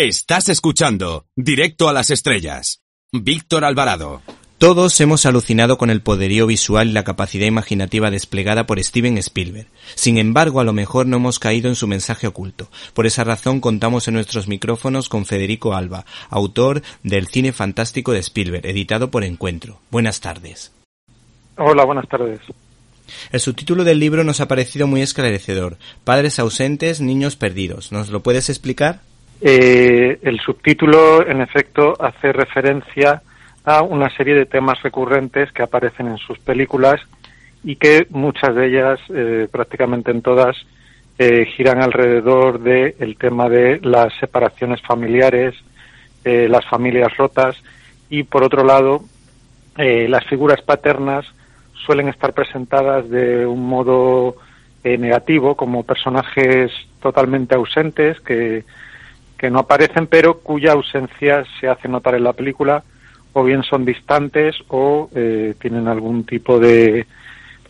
Estás escuchando Directo a las Estrellas. Víctor Alvarado. Todos hemos alucinado con el poderío visual y la capacidad imaginativa desplegada por Steven Spielberg. Sin embargo, a lo mejor no hemos caído en su mensaje oculto. Por esa razón contamos en nuestros micrófonos con Federico Alba, autor del Cine Fantástico de Spielberg, editado por Encuentro. Buenas tardes. Hola, buenas tardes. El subtítulo del libro nos ha parecido muy esclarecedor. Padres ausentes, niños perdidos. ¿Nos lo puedes explicar? Eh, el subtítulo, en efecto, hace referencia a una serie de temas recurrentes que aparecen en sus películas y que muchas de ellas, eh, prácticamente en todas, eh, giran alrededor del tema de las separaciones familiares, eh, las familias rotas y, por otro lado, las figuras paternas suelen estar presentadas de un modo negativo, como personajes totalmente ausentes que, que no aparecen, pero cuya ausencia se hace notar en la película o bien son distantes o eh, tienen algún tipo de,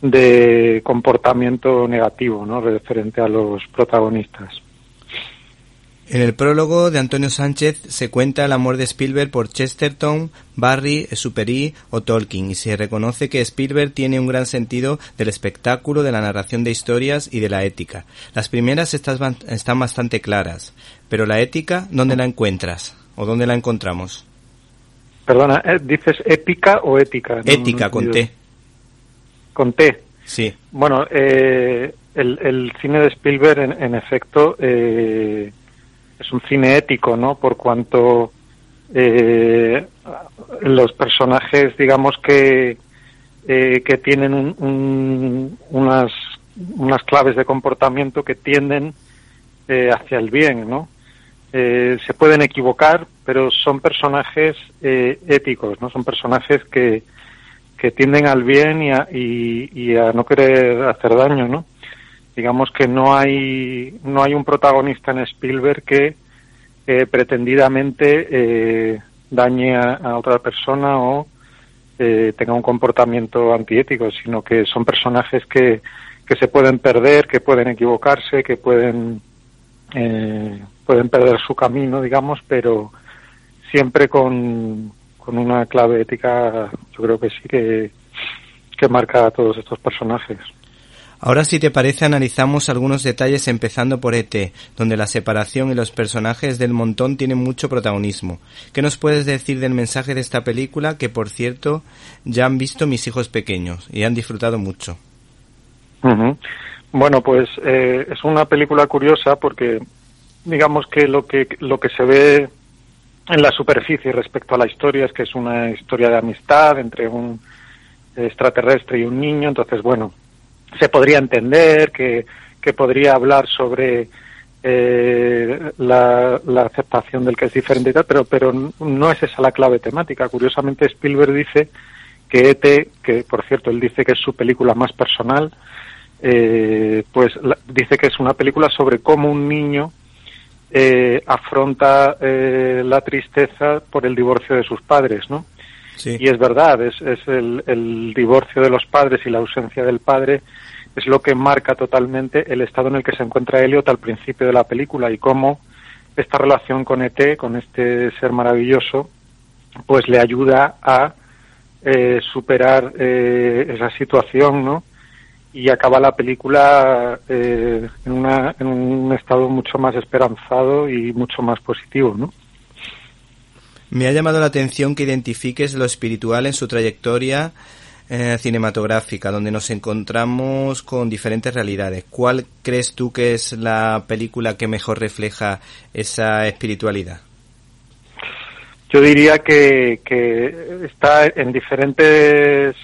de comportamiento negativo ¿no? referente a los protagonistas. En el prólogo de Antonio Sánchez se cuenta el amor de Spielberg por Chesterton, Barry, Superi o Tolkien y se reconoce que Spielberg tiene un gran sentido del espectáculo, de la narración de historias y de la ética. Las primeras están bastante claras, pero la ética, ¿dónde la encuentras o dónde la encontramos? Perdona, ¿eh? ¿dices épica o ética? ética, con T. Con T. Sí. Bueno, eh, el, cine de Spielberg, en, efecto, eh, es un cine ético, ¿no? Por cuanto los personajes, digamos que que tienen unas unas claves de comportamiento que tienden hacia el bien, ¿no? Eh, se pueden equivocar, pero son personajes eh, éticos, ¿no? Son personajes que, que tienden al bien y a, y, a no querer hacer daño, ¿no? Digamos que no hay, no hay un protagonista en Spielberg que eh, pretendidamente dañe a, otra persona o tenga un comportamiento antiético, sino que son personajes que, que se pueden perder, que pueden equivocarse, que pueden eh, pueden perder su camino, digamos, pero siempre con, con una clave ética, yo creo que sí que, que marca a todos estos personajes. Ahora, si te parece, analizamos algunos detalles empezando por ET, donde la separación y los personajes del montón tienen mucho protagonismo. ¿Qué nos puedes decir del mensaje de esta película que, por cierto, ya han visto mis hijos pequeños y han disfrutado mucho? Bueno, pues eh, es una película curiosa porque digamos que lo que lo que se ve en la superficie respecto a la historia es que es una historia de amistad entre un extraterrestre y un niño, entonces bueno, se podría entender que, que podría hablar sobre eh, la, la, aceptación del que es diferente y tal, pero, pero no es esa la clave temática. Curiosamente Spielberg dice que ET, que por cierto él dice que es su película más personal, eh, pues dice que es una película sobre cómo un niño eh, afronta eh, la tristeza por el divorcio de sus padres, ¿no? Y es verdad, es, es el, el, divorcio de los padres y la ausencia del padre es lo que marca totalmente el estado en el que se encuentra Elliot al principio de la película y cómo esta relación con ET, con este ser maravilloso, pues le ayuda a eh, superar eh, esa situación, ¿no? y acaba la película eh, en, una, en un estado mucho más esperanzado y mucho más positivo, ¿no? Me ha llamado la atención que identifiques lo espiritual en su trayectoria eh, cinematográfica, donde nos encontramos con diferentes realidades. ¿Cuál crees tú que es la película que mejor refleja esa espiritualidad? Yo diría que, está en diferentes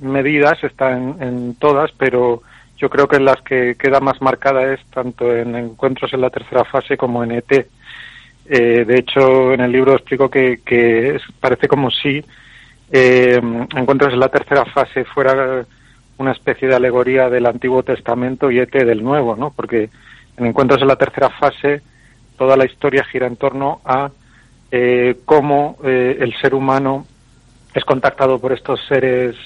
medidas, está en, todas, pero yo creo que en las que queda más marcada es tanto en encuentros en la tercera fase como en ET. Eh, de hecho, en el libro explico que, que parece como si eh, encuentros en la tercera fase fuera una especie de alegoría del Antiguo Testamento y ET del Nuevo, ¿no? Porque en encuentros en la tercera fase toda la historia gira en torno a eh, cómo eh, el ser humano es contactado por estos seres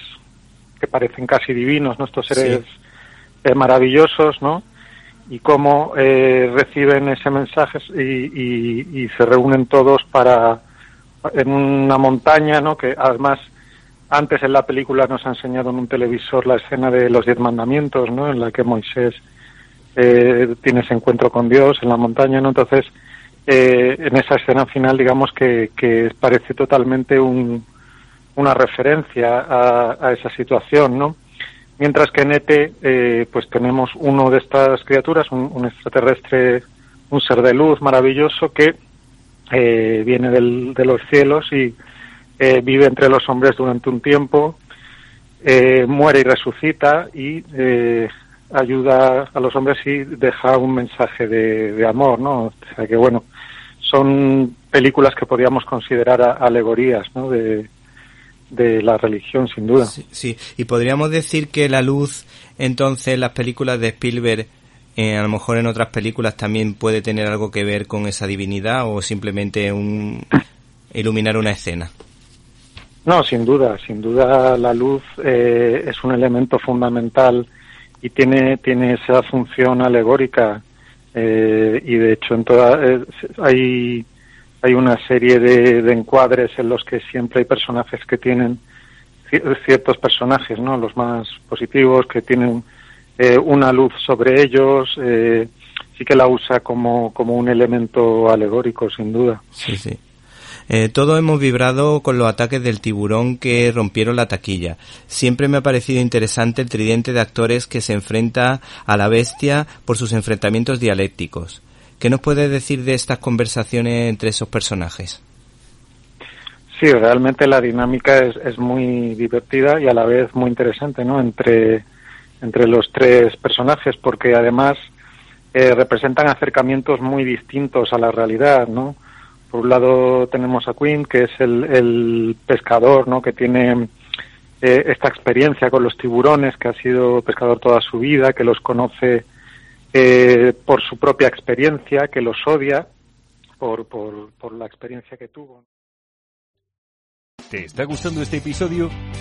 que parecen casi divinos, nuestros seres eh, maravillosos, ¿no? y cómo eh, reciben ese mensaje y, y, se reúnen todos para en una montaña, ¿no? Que además antes en la película nos ha enseñado en un televisor la escena de los diez mandamientos, ¿no? En la que Moisés eh, tiene ese encuentro con Dios en la montaña, ¿no? Entonces eh, en esa escena final, digamos que, que parece totalmente un, una referencia a, a esa situación, ¿no? Mientras que en ET, eh, pues tenemos uno de estas criaturas, un, extraterrestre, un ser de luz maravilloso que eh, viene del, de los cielos y eh, vive entre los hombres durante un tiempo, eh, muere y resucita y eh, ayuda a los hombres y deja un mensaje de, amor, ¿no? O sea que bueno, son películas que podríamos considerar alegorías, ¿no? De, de la religión, sin duda. Sí, y podríamos decir que la luz, entonces, las películas de Spielberg, eh, a lo mejor en otras películas también puede tener algo que ver con esa divinidad o simplemente un iluminar una escena. No, sin duda, sin duda la luz eh, es un elemento fundamental y tiene tiene esa función alegórica eh, y de hecho en toda eh, hay hay una serie de, encuadres en los que siempre hay personajes que tienen ciertos personajes, ¿no? Los más positivos, que tienen eh, una luz sobre ellos, eh, sí que la usa como, como un elemento alegórico, sin duda. Sí, sí. Eh, todos hemos vibrado con los ataques del tiburón que rompieron la taquilla. Siempre me ha parecido interesante el tridente de actores que se enfrenta a la bestia por sus enfrentamientos dialécticos. ¿Qué nos puede decir de estas conversaciones entre esos personajes? Sí, realmente la dinámica es, es muy divertida y a la vez muy interesante, ¿no? Entre, entre los tres personajes, porque además eh, representan acercamientos muy distintos a la realidad, ¿no? Por un lado tenemos a Quinn, que es el, pescador, ¿no? Que tiene eh, esta experiencia con los tiburones, que ha sido pescador toda su vida, que los conoce eh, por su propia experiencia, que los odia por, por, por la experiencia que tuvo. ¿Te está gustando este episodio?